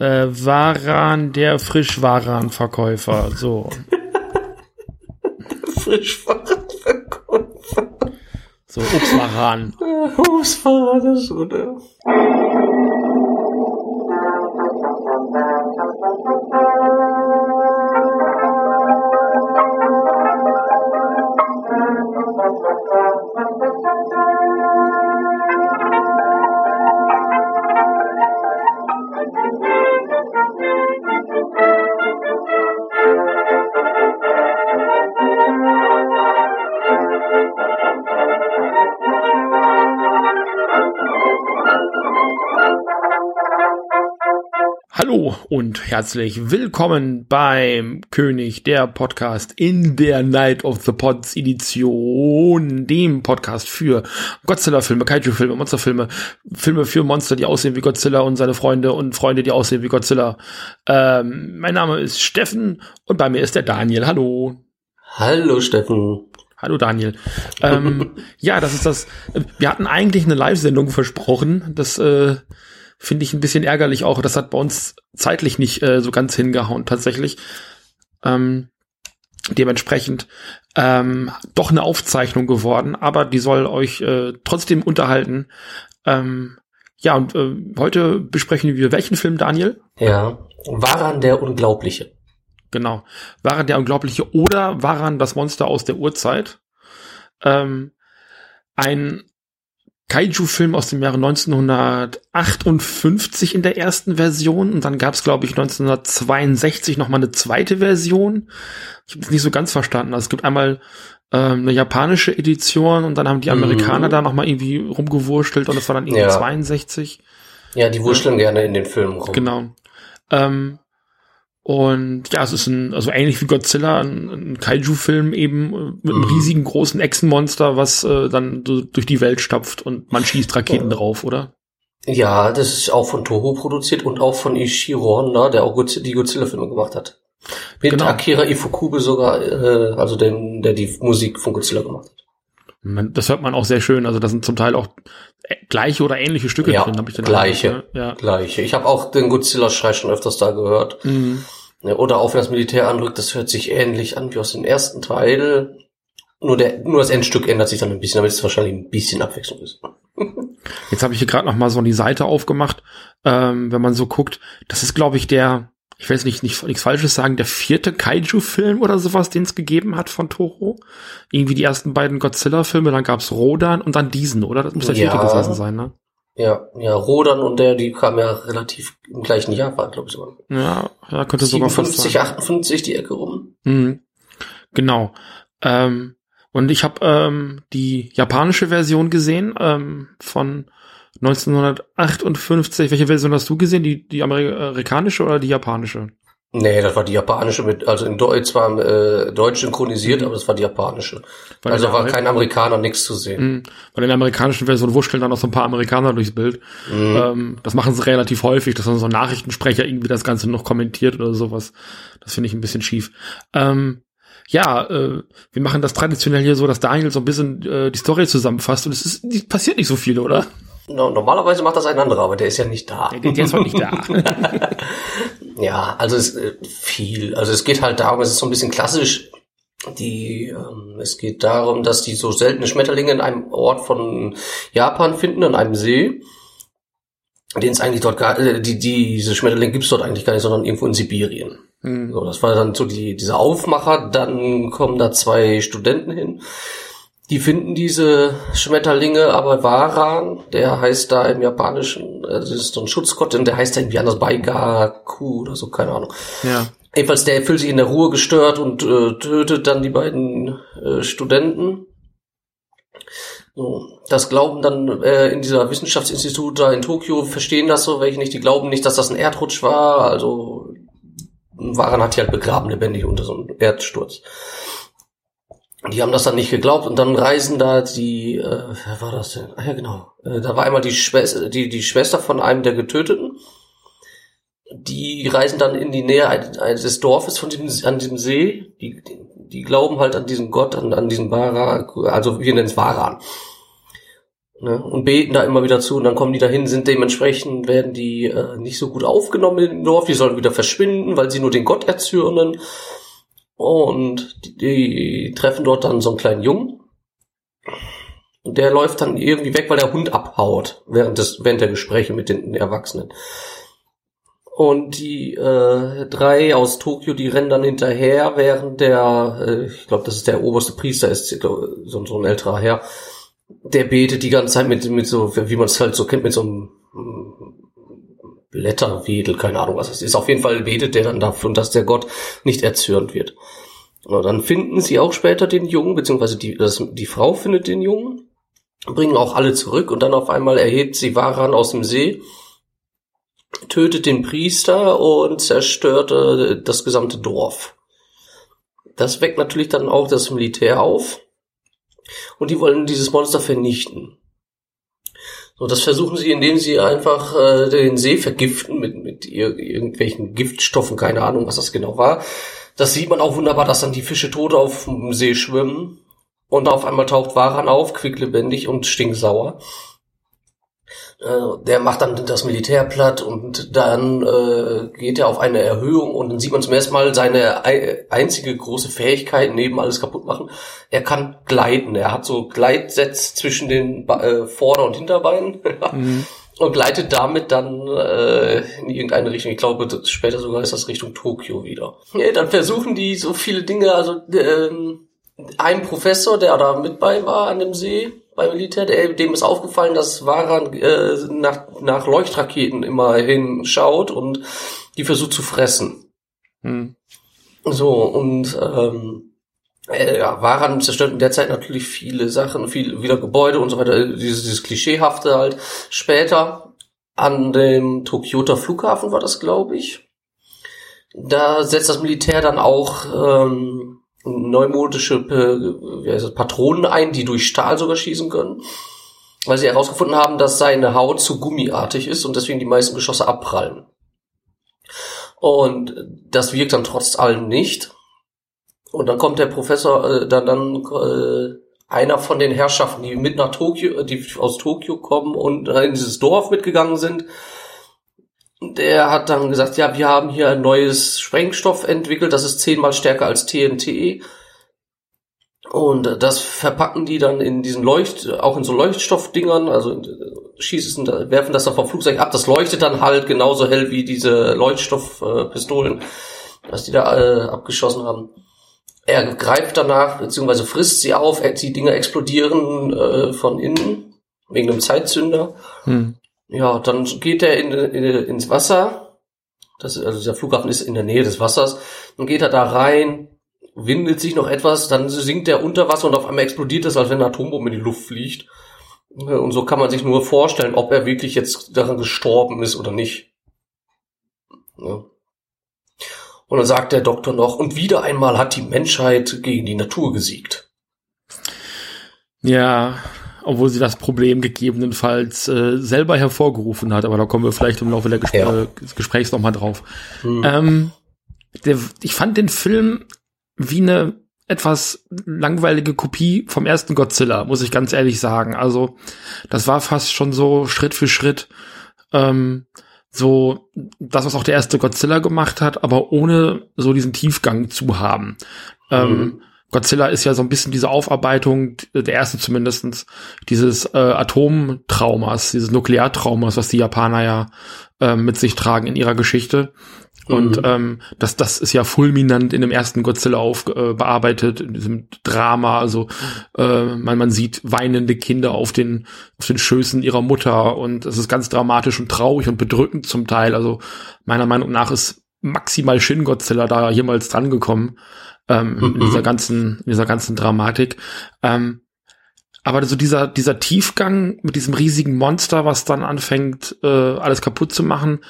Äh, Waran, der Frischwarenverkäufer, so. Frischwarenverkäufer. So, Obstwaran. Obstwaran, das ist gut, und herzlich willkommen beim König der Podcast in der Night of the Pods Edition, dem Podcast für Godzilla-Filme, Kaiju-Filme, Monsterfilme, Filme für Monster, die aussehen wie Godzilla und seine Freunde und Freunde, die aussehen wie Godzilla. Ähm, mein Name ist Steffen und bei mir ist der Daniel. Hallo. Hallo Steffen. Hallo Daniel. ähm, ja, das ist das. Wir hatten eigentlich eine Live-Sendung versprochen. Das äh, finde ich ein bisschen ärgerlich auch. Das hat bei uns zeitlich nicht äh, so ganz hingehauen tatsächlich. Ähm, dementsprechend ähm, doch eine Aufzeichnung geworden, aber die soll euch äh, trotzdem unterhalten. Ähm, ja, und äh, heute besprechen wir welchen Film, Daniel? Ja, Waran der Unglaubliche. Genau. Waran der Unglaubliche oder Waran das Monster aus der Urzeit? Ähm, ein Kaiju-Film aus dem Jahre 1958 in der ersten Version und dann gab es, glaube ich, 1962 noch mal eine zweite Version. Ich habe es nicht so ganz verstanden. Also es gibt einmal ähm, eine japanische Edition und dann haben die Amerikaner Mhm. da noch mal irgendwie rumgewurschtelt und das war dann irgendwie Ja. 62. Ja, die wurschteln gerne in den Filmen rum. Genau. Ähm, und ja, es ist ein, also ähnlich wie Godzilla, ein, ein Kaiju-Film eben äh, mit einem Mhm. riesigen großen Echsenmonster, was äh, dann so durch die Welt stapft und man schießt Raketen Ja. drauf, oder? Ja, das ist auch von Toho produziert und auch von Ishiro Honda, der auch Godz- die Godzilla-Filme gemacht hat. Mit Genau. Akira Ifukube sogar, äh, also dem, der die Musik von Godzilla gemacht hat. Man, das hört man auch sehr schön. Also da sind zum Teil auch äh, gleiche oder ähnliche Stücke Ja, drin, habe ich den gleiche. Eindruck, ne? Ja. Gleiche. Ich habe auch den Godzilla-Schrei schon öfters da gehört. Mhm. Oder auch wenn das Militär anrückt, das hört sich ähnlich an wie aus dem ersten Teil. Nur, der, nur das Endstück ändert sich dann ein bisschen, damit es wahrscheinlich ein bisschen Abwechslung ist. Jetzt habe ich hier gerade noch mal so die Seite aufgemacht. Ähm, wenn man so guckt, das ist, glaube ich, der, ich will jetzt nicht, nicht nichts Falsches sagen, der vierte Kaiju-Film oder sowas, den es gegeben hat von Toho. Irgendwie die ersten beiden Godzilla-Filme, dann gab's Rodan und dann diesen, oder? Das muss der vierte Ja. gewesen sein, ne? Ja, ja, Rodan und der, die kamen ja relativ im gleichen Jahr, war, glaube ich sogar. Ja, ja könnte sogar fast 57, sein. 58 die Ecke rum. Mhm. Genau. Ähm, und ich habe ähm, die japanische Version gesehen ähm, von 1958. Welche Version hast du gesehen? Die, die amerikanische oder die japanische? Nee, das war die japanische mit, also in Deutsch zwar äh, deutsch synchronisiert, aber das war die japanische. Weil also in war kein Amerikaner, nichts zu sehen. Mhm. Bei der amerikanischen Version wurschteln dann noch so ein paar Amerikaner durchs Bild. Mhm. Ähm, das machen sie relativ häufig, dass dann so ein Nachrichtensprecher irgendwie das Ganze noch kommentiert oder sowas. Das finde ich ein bisschen schief. Ähm, ja, äh, wir machen das traditionell hier so, dass Daniel so ein bisschen äh, die Story zusammenfasst und es ist, die, passiert nicht so viel, oder? No, normalerweise macht das ein anderer, aber der ist ja nicht da. Der, der ist heute nicht da. Ja, also es äh, viel. Also es geht halt darum, es ist so ein bisschen klassisch. Die, ähm, es geht darum, dass die so seltene Schmetterlinge in einem Ort von Japan finden, an einem See, den es eigentlich dort gar, äh, die, die, diese Schmetterlinge gibt's dort eigentlich gar nicht, sondern irgendwo in Sibirien. Mhm. So, das war dann so die, dieser Aufmacher. Dann kommen da zwei Studenten hin. Die finden diese Schmetterlinge, aber Waran, der heißt da im Japanischen, äh, das ist so ein Schutzgott, und der heißt da irgendwie anders, Baigaku oder so, keine Ahnung. Ja. Jedenfalls, der fühlt sich in der Ruhe gestört und äh, tötet dann die beiden äh, Studenten. So, das glauben dann äh, in dieser Wissenschaftsinstitut da in Tokio, verstehen das so, welche nicht, die glauben nicht, dass das ein Erdrutsch war, also Waran hat die halt begraben lebendig unter so einem Erdsturz. Die haben das dann nicht geglaubt und dann reisen da die, äh, wer war das denn? Ah ja, genau. Äh, da war einmal die Schwester, die, die Schwester von einem der Getöteten. Die reisen dann in die Nähe des Dorfes von diesem, an diesem See. Die, die, die glauben halt an diesen Gott, an, an diesen Vara, also wir nennen es Varan. Ne? Und beten da immer wieder zu und dann kommen die dahin, sind dementsprechend, werden die äh, nicht so gut aufgenommen im Dorf, die sollen wieder verschwinden, weil sie nur den Gott erzürnen. Und die, treffen dort dann so einen kleinen Jungen. Und der läuft dann irgendwie weg, weil der Hund abhaut während des, während der Gespräche mit den Erwachsenen. Und die äh, drei aus Tokio, die rennen dann hinterher, während der, äh, ich glaube, das ist der oberste Priester, ist so, so ein älterer Herr, der betet die ganze Zeit mit, mit so, wie man es halt so kennt, mit so einem Blätterwedel, keine Ahnung, was das ist. Auf jeden Fall betet der dann dafür, dass der Gott nicht erzürnt wird. Und dann finden sie auch später den Jungen, beziehungsweise die, das, die Frau findet den Jungen, bringen auch alle zurück und dann auf einmal erhebt sie Varan aus dem See, tötet den Priester und zerstört äh, das gesamte Dorf. Das weckt natürlich dann auch das Militär auf und die wollen dieses Monster vernichten. So, das versuchen sie, indem sie einfach äh, den See vergiften mit, mit ir irgendwelchen Giftstoffen, keine Ahnung, was das genau war. Das sieht man auch wunderbar, dass dann die Fische tot auf dem See schwimmen. Und auf einmal taucht Waran auf, quicklebendig und stinksauer. Äh, der macht dann das Militär platt und dann äh, geht er auf eine Erhöhung und dann sieht man zum ersten Mal seine einzige große Fähigkeit neben alles kaputt machen. Er kann gleiten. Er hat so Gleitsätze zwischen den äh, Vorder- und Hinterbeinen. mhm. Und gleitet damit dann äh, in irgendeine Richtung. Ich glaube, später sogar ist das Richtung Tokio wieder. Ja, dann versuchen die so viele Dinge, also ähm, ein Professor, der da mit bei war an dem See, beim Militär, der, dem ist aufgefallen, dass Varan äh, nach, nach Leuchtraketen immer hinschaut und die versucht zu fressen. Hm. So, und ähm, äh, ja, Varan zerstört in der Zeit natürlich viele Sachen, viel wieder Gebäude und so weiter, dieses, dieses Klischeehafte halt. Später an dem Tokioter Flughafen war das, glaube ich. Da setzt das Militär dann auch ähm, neumodische äh, wie heißt das, Patronen ein, die durch Stahl sogar schießen können. Weil sie herausgefunden haben, dass seine Haut zu gummiartig ist und deswegen die meisten Geschosse abprallen. Und das wirkt dann trotz allem nicht. Und dann kommt der Professor, äh, dann, dann äh, einer von den Herrschaften, die mit nach Tokio, die aus Tokio kommen und in dieses Dorf mitgegangen sind, der hat dann gesagt, ja, wir haben hier ein neues Sprengstoff entwickelt, das ist zehnmal stärker als TNT. Und das verpacken die dann in diesen Leucht, auch in so Leuchtstoffdingern, also schießen, werfen das dann vom Flugzeug ab. Das leuchtet dann halt genauso hell wie diese Leuchtstoffpistolen, was die da äh, abgeschossen haben. Er greift danach, beziehungsweise frisst sie auf, die Dinger explodieren äh, von innen, wegen einem Zeitzünder. Hm. Ja, dann geht er in, in, ins Wasser. Das, also der Flughafen ist in der Nähe des Wassers. Dann geht er da rein, windet sich noch etwas, dann sinkt er unter Wasser und auf einmal explodiert es, als wenn eine Atombombe in die Luft fliegt. Und so kann man sich nur vorstellen, ob er wirklich jetzt daran gestorben ist oder nicht. Ja. Und dann sagt der Doktor noch, und wieder einmal hat die Menschheit gegen die Natur gesiegt. Ja, obwohl sie das Problem gegebenenfalls äh, selber hervorgerufen hat, aber da kommen wir vielleicht im Laufe der Gespr ja. des Gesprächs nochmal drauf. Hm. Ähm, der, ich fand den Film wie eine etwas langweilige Kopie vom ersten Godzilla, muss ich ganz ehrlich sagen. Also das war fast schon so Schritt für Schritt ähm, so das, was auch der erste Godzilla gemacht hat, aber ohne so diesen Tiefgang zu haben. Ähm, mhm. Ähm, Godzilla ist ja so ein bisschen diese Aufarbeitung, der erste zumindestens dieses äh, Atomtraumas, dieses Nukleartraumas, was die Japaner ja äh, mit sich tragen in ihrer Geschichte. Und mhm. ähm, das, das ist ja fulminant in dem ersten Godzilla auf, äh, bearbeitet, in diesem Drama. Also äh, man, man sieht weinende Kinder auf den, auf den Schößen ihrer Mutter und es ist ganz dramatisch und traurig und bedrückend zum Teil. Also meiner Meinung nach ist maximal Shin Godzilla da jemals dran gekommen ähm, mhm. in dieser ganzen, in dieser ganzen Dramatik. Ähm, aber so dieser, dieser Tiefgang mit diesem riesigen Monster, was dann anfängt, äh, alles kaputt zu machen,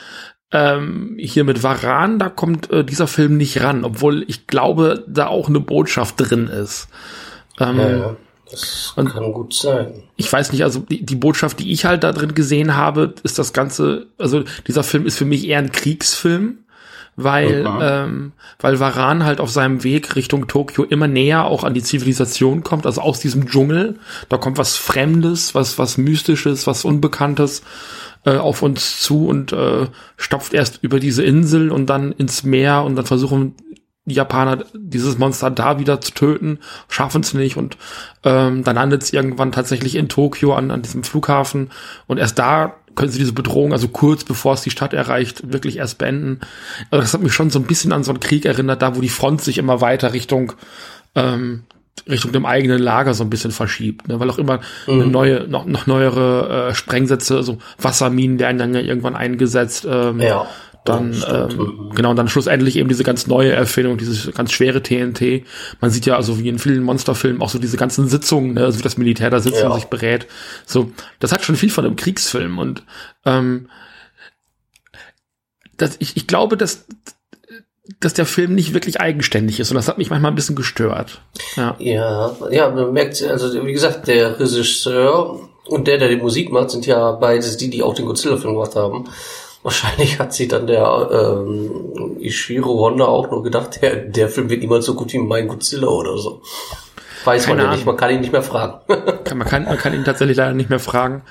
ähm, hier mit Varan, da kommt äh, dieser Film nicht ran, obwohl ich glaube, da auch eine Botschaft drin ist. Ähm, ja, ja, das kann gut sein. Ich weiß nicht, also die, die Botschaft, die ich halt da drin gesehen habe, ist das Ganze, also dieser Film ist für mich eher ein Kriegsfilm weil, ähm, weil Varan halt auf seinem Weg Richtung Tokio immer näher auch an die Zivilisation kommt, also aus diesem Dschungel. Da kommt was Fremdes, was, was Mystisches, was Unbekanntes äh, auf uns zu und äh, stopft erst über diese Insel und dann ins Meer und dann versuchen die Japaner dieses Monster da wieder zu töten, schaffen es nicht und ähm, dann landet es irgendwann tatsächlich in Tokio an, an diesem Flughafen und erst da können sie diese Bedrohung, also kurz bevor es die Stadt erreicht, wirklich erst beenden. Also das hat mich schon so ein bisschen an so einen Krieg erinnert, da wo die Front sich immer weiter Richtung ähm, Richtung dem eigenen Lager so ein bisschen verschiebt, ne? weil auch immer mhm. eine neue, noch, noch neuere äh, Sprengsätze, also Wasserminen werden dann ja irgendwann eingesetzt. Ähm, ja dann ähm, mhm. genau und dann schlussendlich eben diese ganz neue Erfindung, dieses ganz schwere TNT. Man sieht ja also wie in vielen Monsterfilmen auch so diese ganzen Sitzungen, ne, also wie das Militär da sitzt ja. und sich berät. So, das hat schon viel von einem Kriegsfilm und ähm, das, ich, ich glaube, dass dass der Film nicht wirklich eigenständig ist und das hat mich manchmal ein bisschen gestört. Ja, ja, ja man merkt, also wie gesagt, der Regisseur und der, der die Musik macht, sind ja beides die, die auch den Godzilla-Film gemacht haben. Wahrscheinlich hat sich dann der ähm, Ishiro Honda auch nur gedacht, der, der Film wird niemals so gut wie mein Godzilla oder so. Weiß Keine man ja nicht, man kann ihn nicht mehr fragen. man, kann, man kann ihn tatsächlich leider nicht mehr fragen.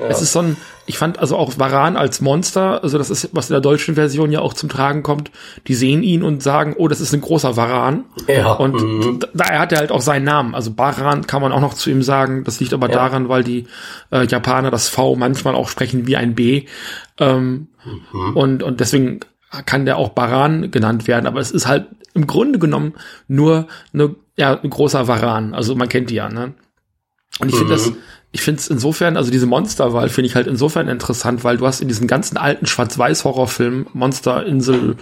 Ja. Es ist so ein, ich fand also auch Varan als Monster, also das ist, was in der deutschen Version ja auch zum Tragen kommt, die sehen ihn und sagen, oh, das ist ein großer Varan. Ja. Und mhm. daher hat er halt auch seinen Namen. Also Baran kann man auch noch zu ihm sagen. Das liegt aber ja. daran, weil die äh, Japaner das V manchmal auch sprechen wie ein B. Ähm, mhm. und, und deswegen kann der auch Baran genannt werden, aber es ist halt im Grunde genommen nur eine, ja, ein großer Varan. Also man kennt die ja, ne? Und ich finde das, mhm. Ich finde es insofern, also diese Monsterwahl finde ich halt insofern interessant, weil du hast in diesen ganzen alten Schwarz-Weiß-Horrorfilmen, Monsterinsel,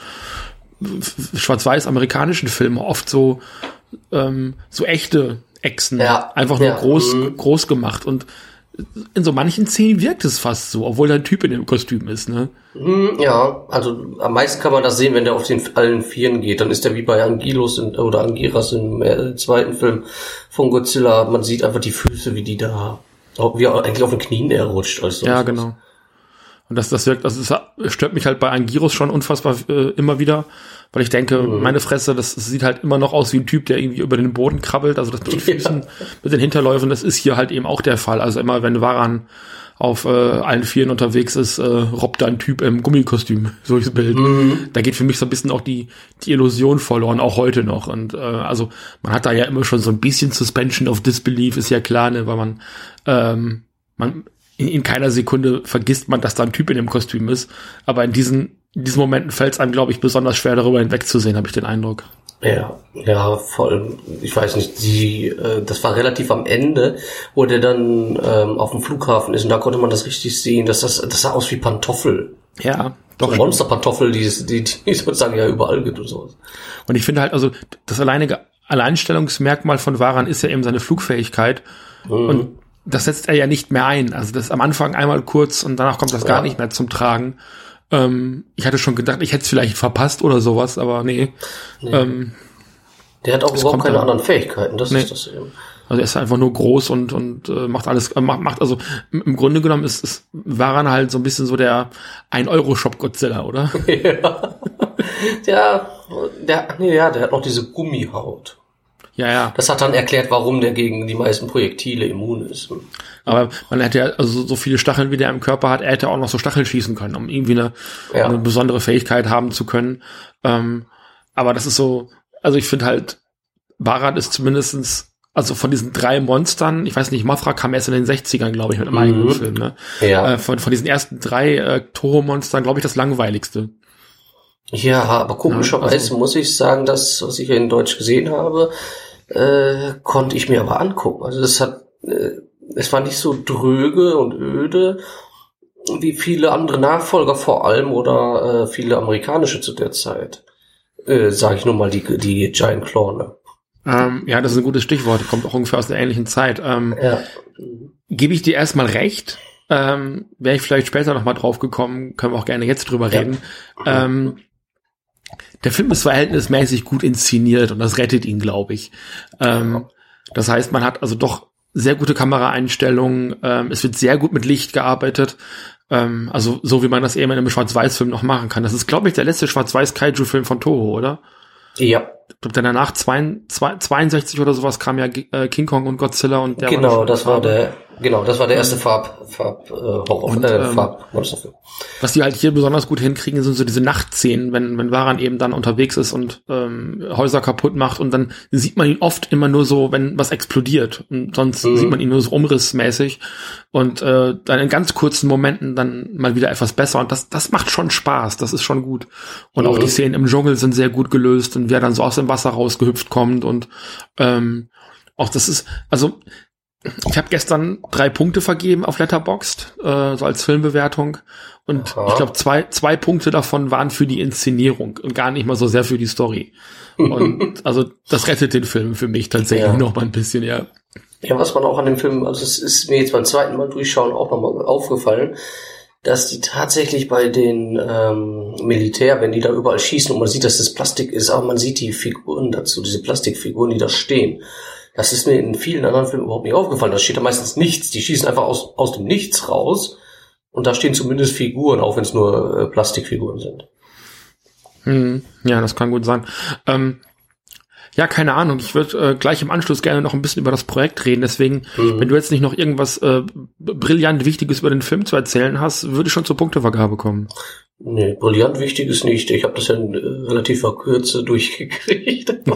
schwarz-weiß amerikanischen Filmen oft so, ähm, so echte Echsen, ja. einfach nur ja. groß, mhm. groß gemacht und in so manchen Szenen wirkt es fast so, obwohl da ein Typ in dem Kostüm ist, ne? Hm, ja, also am meisten kann man das sehen, wenn der auf den allen Vieren geht. Dann ist er wie bei Angilos in, oder Angiras im äh, zweiten Film von Godzilla. Man sieht einfach die Füße, wie die da, wie eigentlich auf den Knien er rutscht. Also ja, genau. Und das, das wirkt, also es stört mich halt bei Angiros schon unfassbar äh, immer wieder, weil ich denke, mhm. meine Fresse, das, das, sieht halt immer noch aus wie ein Typ, der irgendwie über den Boden krabbelt, also das mit den Füßen, ja. mit den Hinterläufen, das ist hier halt eben auch der Fall. Also immer, wenn Waran auf äh, allen Vieren unterwegs ist, äh, robbt da ein Typ im Gummikostüm, solches Bild. Mhm. Da geht für mich so ein bisschen auch die, die Illusion verloren, auch heute noch. Und äh, also man hat da ja immer schon so ein bisschen Suspension of Disbelief, ist ja klar, ne, weil man, ähm, man in, in keiner Sekunde vergisst man, dass da ein Typ in dem Kostüm ist. Aber in diesen, in diesen Momenten fällt es einem, glaube ich, besonders schwer, darüber hinwegzusehen, habe ich den Eindruck. Ja, ja, voll. Ich weiß nicht, die, äh, das war relativ am Ende, wo der dann ähm, auf dem Flughafen ist und da konnte man das richtig sehen, dass das, das sah aus wie Pantoffel. Ja, doch. So Monsterpantoffel, die, die, die sozusagen ja überall gibt und sowas. Und ich finde halt, also das alleinige Alleinstellungsmerkmal von Varan ist ja eben seine Flugfähigkeit. Mhm. Und das setzt er ja nicht mehr ein. Also das am Anfang einmal kurz und danach kommt das ja. gar nicht mehr zum Tragen. Ähm, ich hatte schon gedacht, ich hätte es vielleicht verpasst oder sowas, aber nee. nee. Ähm, der hat auch überhaupt keine dann. anderen Fähigkeiten, das nee. ist das eben. Also er ist einfach nur groß und und äh, macht alles äh, macht, macht also im Grunde genommen ist, ist Varan halt so ein bisschen so der ein Euro Shop Godzilla, oder? ja. der, der nee, ja, der hat noch diese Gummihaut. Ja, ja. Das hat dann erklärt, warum der gegen die meisten Projektile immun ist. Aber man hätte ja, also so viele Stacheln, wie der im Körper hat, er hätte auch noch so Stacheln schießen können, um irgendwie eine, ja. eine besondere Fähigkeit haben zu können. Ähm, aber das ist so, also ich finde halt, Barat ist zumindestens also von diesen drei Monstern, ich weiß nicht, Mothra kam erst in den 60ern, glaube ich, mit einem mhm. eigenen Film, ne? Ja. Äh, von, von diesen ersten drei äh, Toho-Monstern, glaube ich, das langweiligste. Ja, aber komischerweise ja, also, muss ich sagen, dass, was ich in Deutsch gesehen habe, äh, konnte ich mir aber angucken. Also es hat, äh, es war nicht so dröge und öde wie viele andere Nachfolger vor allem oder äh, viele amerikanische zu der Zeit. Äh, sag ich nur mal die, die Giant Claw, ne? Ähm, ja, das ist ein gutes Stichwort. Kommt auch ungefähr aus der ähnlichen Zeit. Ähm, ja. Gebe ich dir erstmal recht. Ähm, Wäre ich vielleicht später nochmal drauf gekommen, können wir auch gerne jetzt drüber ja. reden. Ähm, der Film ist verhältnismäßig gut inszeniert und das rettet ihn, glaube ich. Ähm, das heißt, man hat also doch sehr gute Kameraeinstellungen. Ähm, es wird sehr gut mit Licht gearbeitet. Ähm, also so wie man das eben in einem Schwarz-Weiß-Film noch machen kann. Das ist, glaube ich, der letzte Schwarz-Weiß-Kaiju-Film von Toho, oder? Ja. Ich glaube, danach 62 oder sowas kam ja äh, King Kong und Godzilla und der Genau, war das war der Genau, das war der erste Farb, Farb, äh, Horror, und, äh, ähm, Farb. Was die halt hier besonders gut hinkriegen, sind so diese Nachtszenen, wenn, wenn Varan eben dann unterwegs ist und ähm, Häuser kaputt macht und dann sieht man ihn oft immer nur so, wenn was explodiert. Und sonst mhm. sieht man ihn nur so umrissmäßig. Und äh, dann in ganz kurzen Momenten dann mal wieder etwas besser. Und das, das macht schon Spaß, das ist schon gut. Und mhm. auch die Szenen im Dschungel sind sehr gut gelöst und wer dann so aus dem Wasser rausgehüpft kommt und ähm, auch das ist, also ich habe gestern drei Punkte vergeben auf Letterboxd, äh, so als Filmbewertung. Und Aha. ich glaube, zwei, zwei Punkte davon waren für die Inszenierung und gar nicht mal so sehr für die Story. Und also das rettet den Film für mich tatsächlich ja. noch mal ein bisschen, ja. Ja, was man auch an dem Film, also es ist mir jetzt beim zweiten Mal durchschauen auch nochmal aufgefallen, dass die tatsächlich bei den ähm, Militär, wenn die da überall schießen und man sieht, dass das Plastik ist, aber man sieht die Figuren dazu, diese Plastikfiguren, die da stehen das ist mir in vielen anderen Filmen überhaupt nicht aufgefallen. Da steht da meistens nichts. Die schießen einfach aus, aus dem Nichts raus. Und da stehen zumindest Figuren, auch wenn es nur äh, Plastikfiguren sind. Hm, ja, das kann gut sein. Ähm, ja, keine Ahnung. Ich würde äh, gleich im Anschluss gerne noch ein bisschen über das Projekt reden. Deswegen, mhm. wenn du jetzt nicht noch irgendwas äh, brillant Wichtiges über den Film zu erzählen hast, würde ich schon zur Punktevergabe kommen. Nee, brillant Wichtiges nicht. Ich habe das ja in äh, relativer Kürze durchgekriegt.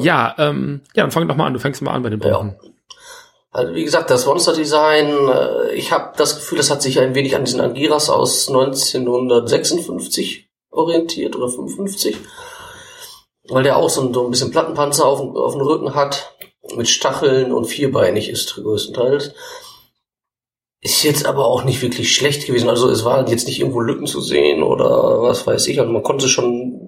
Ja, ähm, ja, dann fang doch mal an. Du fängst mal an bei den Punkten. Ja. Also wie gesagt, das Monster-Design, äh, ich habe das Gefühl, das hat sich ein wenig an diesen Angiras aus 1956 orientiert oder 55, weil der auch so ein, so ein bisschen Plattenpanzer auf, auf dem Rücken hat, mit Stacheln und vierbeinig ist größtenteils. Ist jetzt aber auch nicht wirklich schlecht gewesen. Also es waren jetzt nicht irgendwo Lücken zu sehen oder was weiß ich. Also man konnte schon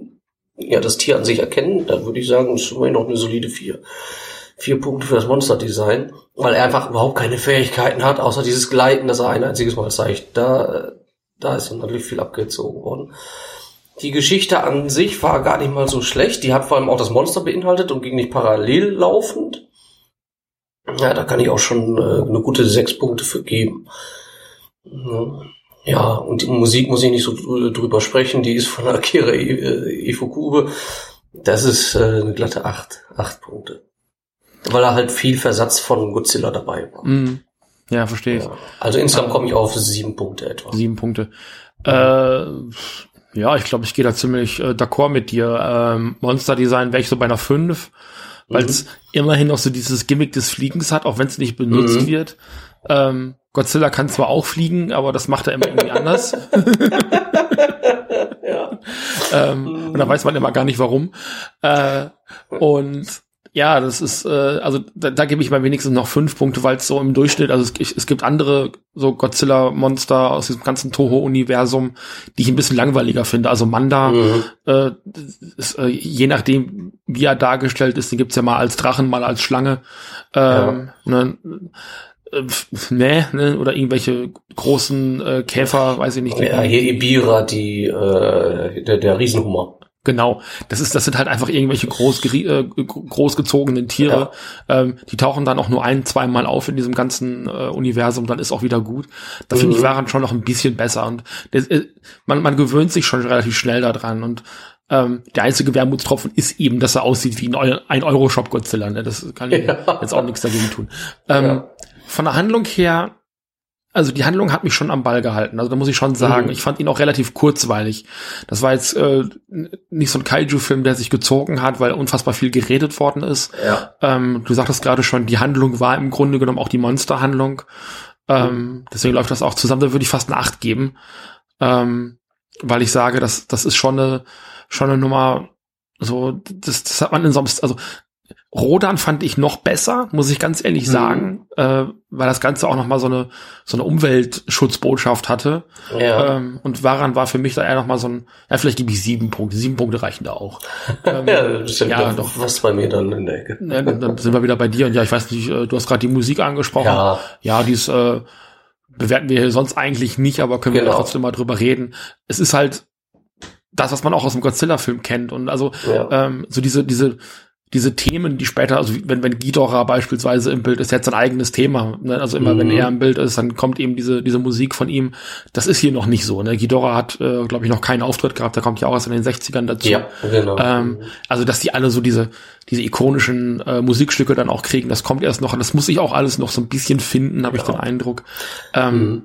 ja, das Tier an sich erkennen, dann würde ich sagen, ist immerhin noch eine solide vier. Vier Punkte für das Monster-Design, weil er einfach überhaupt keine Fähigkeiten hat, außer dieses Gleiten, das er ein einziges Mal zeigt. Da, da ist natürlich viel abgezogen worden. Die Geschichte an sich war gar nicht mal so schlecht. Die hat vor allem auch das Monster beinhaltet und ging nicht parallel laufend. Ja, da kann ich auch schon äh, eine gute sechs Punkte für geben. Ja. Und die Musik muss ich nicht so drüber sprechen, die ist von Akira äh, Ifukube. Das ist äh, eine glatte acht, acht Punkte. Weil da halt viel Versatz von Godzilla dabei war. Mm. Ja, verstehe ich. Ja. Also insgesamt komme ich auf sieben Punkte etwa. Sieben Punkte. Äh, ja, ich glaube, ich gehe da ziemlich äh, d'accord mit dir. Ähm, Monster Design wäre ich so bei einer fünf, weil es mhm. immerhin noch so dieses Gimmick des Fliegens hat, auch wenn es nicht benutzt mhm. wird. Ähm, Godzilla kann zwar auch fliegen, aber das macht er immer irgendwie anders. ja. ähm, und da weiß man immer gar nicht warum. Äh, und ja, das ist, äh, also da, da gebe ich mal wenigstens noch fünf Punkte, weil es so im Durchschnitt, also es, es gibt andere so Godzilla-Monster aus diesem ganzen Toho-Universum, die ich ein bisschen langweiliger finde. Also Manda, mhm. äh, ist, äh, je nachdem, wie er dargestellt ist, den gibt's ja mal als Drachen, mal als Schlange. Ähm, ja. ne, äh, nee, ne, oder irgendwelche großen äh, Käfer, weiß ich nicht. Ja, hier Ibira, die äh, der, der Riesenhummer. Genau, das ist, das sind halt einfach irgendwelche groß, äh, großgezogenen Tiere. Ja. Ähm, die tauchen dann auch nur ein, zweimal auf in diesem ganzen äh, Universum, dann ist auch wieder gut. Da mhm. finde ich waren schon noch ein bisschen besser und das, äh, man, man gewöhnt sich schon relativ schnell daran und ähm, der einzige Wermutstropfen ist eben, dass er aussieht wie ein, ein Euro-Shop Godzilla. Ne? Das kann ich ja. jetzt auch nichts dagegen tun. Ähm, ja von der Handlung her, also die Handlung hat mich schon am Ball gehalten. Also da muss ich schon sagen, mhm. ich fand ihn auch relativ kurzweilig. Das war jetzt äh, nicht so ein Kaiju-Film, der sich gezogen hat, weil unfassbar viel geredet worden ist. Ja. Ähm, du sagtest gerade schon, die Handlung war im Grunde genommen auch die Monsterhandlung. Ähm, mhm. Deswegen läuft das auch zusammen. Da würde ich fast eine Acht geben, ähm, weil ich sage, das, das ist schon eine, schon eine Nummer. So, das, das hat man in so einem, also Rodan fand ich noch besser, muss ich ganz ehrlich mhm. sagen, äh, weil das Ganze auch noch mal so eine so eine Umweltschutzbotschaft hatte. Ja. Ähm, und Waran war für mich da eher noch mal so ein, ja vielleicht gebe ich sieben Punkte, sieben Punkte reichen da auch. Ähm, ja, das ist ja, doch was bei mir dann in der Ecke. Ja, dann sind wir wieder bei dir und ja, ich weiß nicht, äh, du hast gerade die Musik angesprochen. Ja, ja die ist, äh, bewerten wir hier sonst eigentlich nicht, aber können genau. wir trotzdem mal drüber reden. Es ist halt das, was man auch aus dem Godzilla-Film kennt und also ja. ähm, so diese diese diese Themen, die später, also wenn, wenn Ghidorah beispielsweise im Bild ist, jetzt sein eigenes Thema. Ne? Also immer, mhm. wenn er im Bild ist, dann kommt eben diese, diese Musik von ihm. Das ist hier noch nicht so. Ne? Ghidorah hat, äh, glaube ich, noch keinen Auftritt gehabt, der kommt ja auch erst in den 60ern dazu. Ja, genau. Ähm, also, dass die alle so diese, diese ikonischen äh, Musikstücke dann auch kriegen, das kommt erst noch. Das muss ich auch alles noch so ein bisschen finden, habe ja. ich den Eindruck. Ähm, mhm.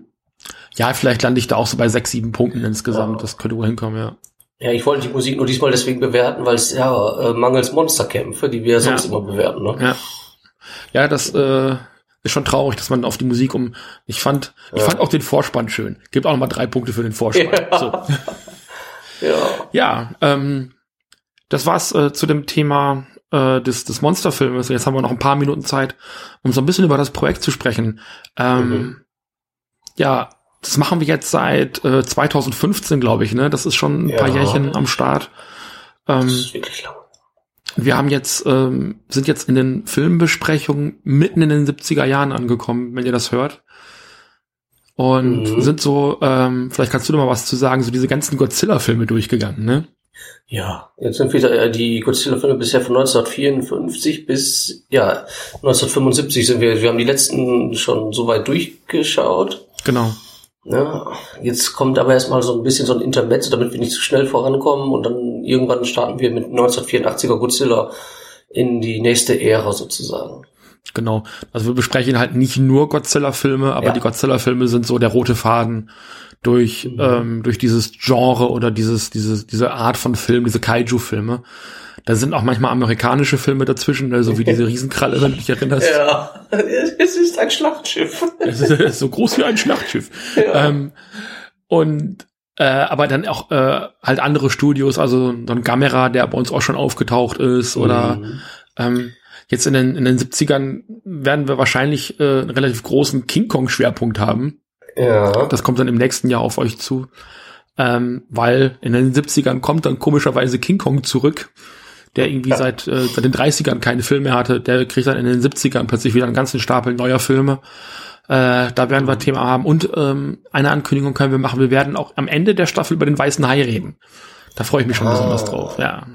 Ja, vielleicht lande ich da auch so bei sechs, sieben Punkten insgesamt. Ja. Das könnte wohl hinkommen, ja. Ja, ich wollte die Musik nur diesmal deswegen bewerten, weil es ja äh, mangels Monsterkämpfe, die wir sonst ja. immer bewerten. Ne? Ja, ja das äh, ist schon traurig, dass man auf die Musik um. Ich fand, ich fand auch den Vorspann schön. Gibt auch noch mal drei Punkte für den Vorspann. Ja, so. ja. ja ähm, das war's äh, zu dem Thema äh, des, des Monsterfilmes. Jetzt haben wir noch ein paar Minuten Zeit, um so ein bisschen über das Projekt zu sprechen. Ähm, mhm. Ja, das machen wir jetzt seit äh, 2015, glaube ich, ne? Das ist schon ein ja. paar Jährchen am Start. Ähm, das ist wirklich lang. Wir haben jetzt, ähm, sind jetzt in den Filmbesprechungen mitten in den 70er Jahren angekommen, wenn ihr das hört. Und mhm. sind so, ähm, vielleicht kannst du noch mal was zu sagen, so diese ganzen Godzilla-Filme durchgegangen, ne? Ja, jetzt sind wieder äh, die Godzilla-Filme bisher von 1954 bis ja 1975 sind wir. Wir haben die letzten schon so weit durchgeschaut. Genau. Ja, jetzt kommt aber erstmal so ein bisschen so ein Intermezzo, damit wir nicht zu schnell vorankommen und dann irgendwann starten wir mit 1984er Godzilla in die nächste Ära sozusagen. Genau. Also wir besprechen halt nicht nur Godzilla-Filme, aber ja. die Godzilla-Filme sind so der rote Faden durch mhm. ähm, durch dieses Genre oder dieses diese diese Art von Film, diese Kaiju-Filme. Da sind auch manchmal amerikanische Filme dazwischen, ne, so wie diese Riesenkralle, wenn du dich erinnerst. Ja, es ist ein Schlachtschiff. Es ist so groß wie ein Schlachtschiff. Ja. Ähm, und äh, aber dann auch äh, halt andere Studios, also so ein Gamera, der bei uns auch schon aufgetaucht ist, oder mhm. ähm, jetzt in den, in den 70ern werden wir wahrscheinlich äh, einen relativ großen King Kong-Schwerpunkt haben. Ja. Das kommt dann im nächsten Jahr auf euch zu. Ähm, weil in den 70ern kommt dann komischerweise King Kong zurück der irgendwie ja. seit, äh, seit den 30ern keine Filme mehr hatte, der kriegt dann in den 70ern plötzlich wieder einen ganzen Stapel neuer Filme. Äh, da werden wir mhm. Thema haben. Und ähm, eine Ankündigung können wir machen. Wir werden auch am Ende der Staffel über den Weißen Hai reden. Da freue ich mich schon ah. besonders drauf. Ja.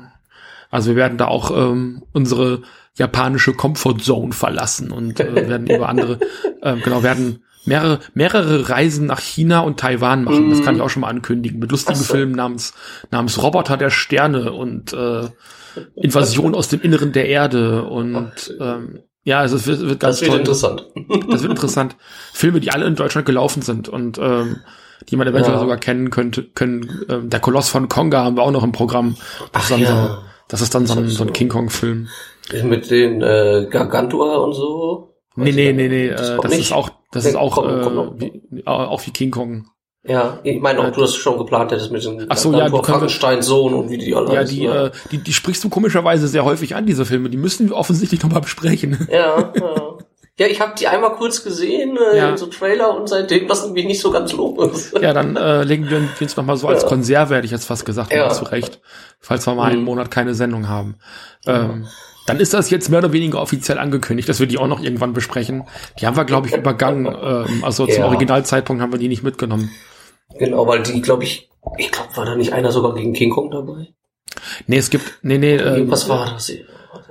Also wir werden da auch ähm, unsere japanische Comfort Zone verlassen und äh, werden über andere, äh, genau, werden mehrere, mehrere Reisen nach China und Taiwan machen. Das kann ich mhm. auch schon mal ankündigen. Mit lustigen so. Filmen namens, namens Roboter der Sterne und äh, Invasion aus dem Inneren der Erde und ähm, ja, also es wird, wird ganz das wird toll. interessant. Das wird interessant. Filme, die alle in Deutschland gelaufen sind und ähm, die man eventuell ja. sogar kennen könnte, können. Ähm, der Koloss von Konga haben wir auch noch im Programm. Das, Ach, ist, dann ja. so, das ist dann so ein, so ein King Kong Film. Mit den äh, Gargantua und so. Nee, nee, nee, nee, das, äh, das ist auch, das ist auch, äh, wie, auch wie King Kong. Ja, ich meine auch, du hast schon geplant hättest mit dem Ach so, ja, die Frankenstein-Sohn und wie die alle Ja, die, ne? äh, die, die sprichst du komischerweise sehr häufig an, diese Filme. Die müssen wir offensichtlich nochmal besprechen. Ja, ja. Ja, ich habe die einmal kurz gesehen, äh, ja. in so Trailer und seitdem das irgendwie nicht so ganz los. Ja, dann äh, legen wir uns noch mal so als ja. Konserve, hätte ich jetzt fast gesagt, ja. zu Recht, falls wir mal einen mhm. Monat keine Sendung haben. Ähm, dann ist das jetzt mehr oder weniger offiziell angekündigt, dass wir die auch noch irgendwann besprechen. Die haben wir, glaube ich, übergangen. Ähm, also zum Originalzeitpunkt haben wir die nicht mitgenommen. Genau, weil die, glaube ich, ich glaube, war da nicht einer sogar gegen King Kong dabei? Nee, es gibt, nee, nee. Äh, was war das?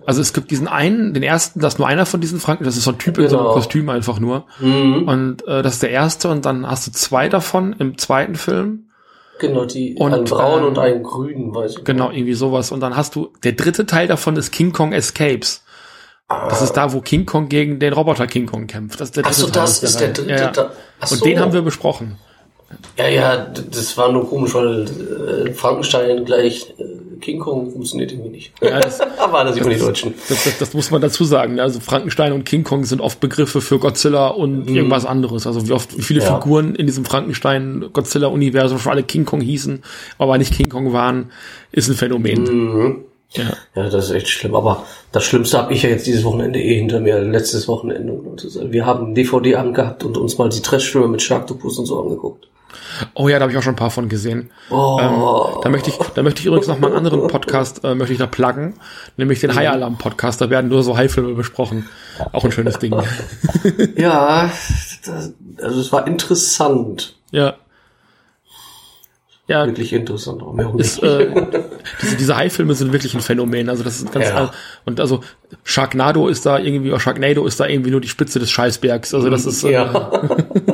Also es gibt diesen einen, den ersten, das ist nur einer von diesen Franken, das ist so ein Typ genau. in so einem genau. Kostüm einfach nur. Mhm. Und äh, das ist der erste und dann hast du zwei davon im zweiten Film. Genau, die und, einen braunen äh, und einen grünen, weiß ich. Genau, irgendwie sowas. Und dann hast du, der dritte Teil davon ist King Kong Escapes. Ah. Das ist da, wo King Kong gegen den Roboter King Kong kämpft. Das ist der dritte Ach so, das ist der dritte. Ja. Teil. So. Und den haben wir besprochen. Ja, ja, das war nur komisch, weil äh, Frankenstein gleich äh, King Kong funktioniert irgendwie nicht. Ja, das, Aber das, das, die Deutschen. Das, das, das, muss man dazu sagen. Also Frankenstein und King Kong sind oft Begriffe für Godzilla und mhm. irgendwas anderes. Also wie oft, wie viele ja. Figuren in diesem Frankenstein-Godzilla-Universum schon alle King Kong hießen, aber nicht King Kong waren, ist ein Phänomen. Mhm. Ja. ja, das ist echt schlimm. Aber das Schlimmste habe ich ja jetzt dieses Wochenende eh hinter mir, letztes Wochenende. Wir haben DVD angehabt und uns mal die Trashfilme mit Sharktopus und so angeguckt. Oh ja, da habe ich auch schon ein paar von gesehen. Oh. Ähm, da möchte ich, da möchte ich übrigens noch mal einen anderen Podcast äh, möchte ich da pluggen, nämlich den High Alarm Podcast. Da werden nur so High-Filme besprochen. Auch ein schönes Ding. ja, das, also es war interessant. Ja. Ja, wirklich interessant. Ist, äh, diese, diese High-Filme sind wirklich ein Phänomen. Also das ist ganz ja. und also Sharknado ist da irgendwie, oder Sharknado ist da irgendwie nur die Spitze des Scheißbergs. Also das ist äh, ja. ja,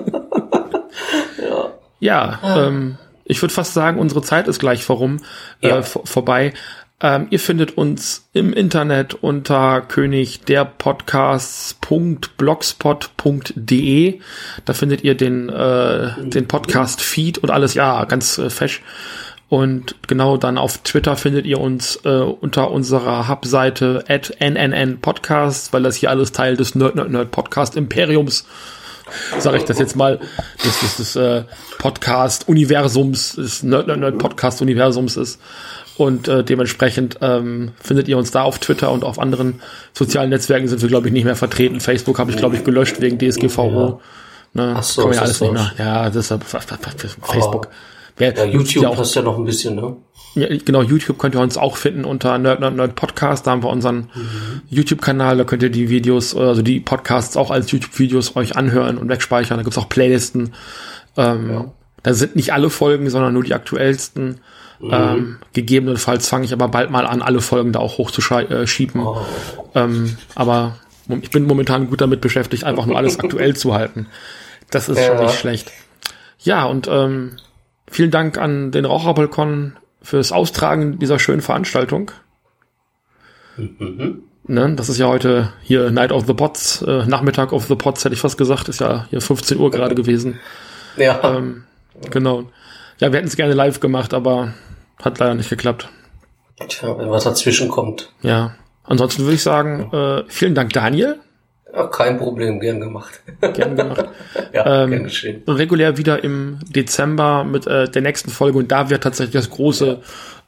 ja ah. ähm, ich würde fast sagen, unsere Zeit ist gleich vorum, äh, ja. äh, vorbei. Ähm, ihr findet uns im Internet unter König der Podcasts.blogspot.de. Da findet ihr den, äh, den Podcast-Feed und alles, ja, ganz äh, fesch. Und genau dann auf Twitter findet ihr uns äh, unter unserer Hub-Seite at NNN Podcast, weil das hier alles Teil des Nerd Nerd Nerd Podcast Imperiums sage ich das jetzt mal, des, des, des äh, Podcast-Universums, des Nerd Nerd Nerd Podcast-Universums ist. Und äh, dementsprechend ähm, findet ihr uns da auf Twitter und auf anderen sozialen Netzwerken sind wir, glaube ich, nicht mehr vertreten. Facebook habe ich, glaube ich, gelöscht wegen DSGVO. Ne? Ach so, Kann ja alles nicht mehr. Ja, deshalb Facebook. Wer, ja, YouTube ja auch, hast ja noch ein bisschen, ne? Ja, genau, YouTube könnt ihr uns auch finden unter Nerd Nerd Nerd Podcast. Da haben wir unseren mhm. YouTube-Kanal. Da könnt ihr die Videos, also die Podcasts auch als YouTube-Videos euch anhören und wegspeichern. Da gibt's auch Playlisten. Ähm, ja. Da sind nicht alle Folgen, sondern nur die aktuellsten. Mhm. Ähm, gegebenenfalls fange ich aber bald mal an, alle Folgen da auch hochzuschieben. Äh, oh. Ähm, aber ich bin momentan gut damit beschäftigt, einfach nur alles aktuell zu halten. Das ist ja. schon nicht schlecht. Ja, und ähm, vielen Dank an den Raucherbalkon fürs Austragen dieser schönen Veranstaltung. Mhm. Ne, das ist ja heute hier Night of the Pots, äh, Nachmittag of the Pots, hätte ich fast gesagt, ist ja hier 15 Uhr gerade gewesen. Ja. Ähm, genau. Ja, wir hätten es gerne live gemacht, aber hat leider nicht geklappt. Tja, wenn was dazwischen kommt. Ja. Ansonsten würde ich sagen, äh, vielen Dank, Daniel. Ja, kein Problem, gern gemacht. Gern gemacht. ja, ähm, gern geschehen. Regulär wieder im Dezember mit äh, der nächsten Folge und da wird tatsächlich das große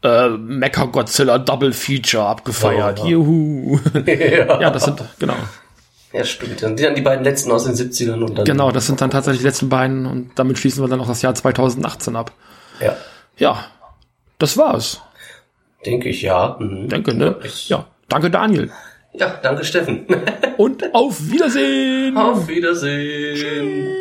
ja. äh, Mecha Godzilla Double Feature abgefeiert. Ja, Juhu. ja. ja, das sind, genau. Ja, stimmt. Dann die, dann die beiden letzten aus den 70ern und dann. Genau, das sind dann tatsächlich die letzten beiden und damit schließen wir dann auch das Jahr 2018 ab. Ja. Ja, das war's. Denke ich, ja. Mhm. Denke, ne? Ja. Danke, Daniel. Ja, danke, Steffen. Und auf Wiedersehen. Auf Wiedersehen. Tschüss.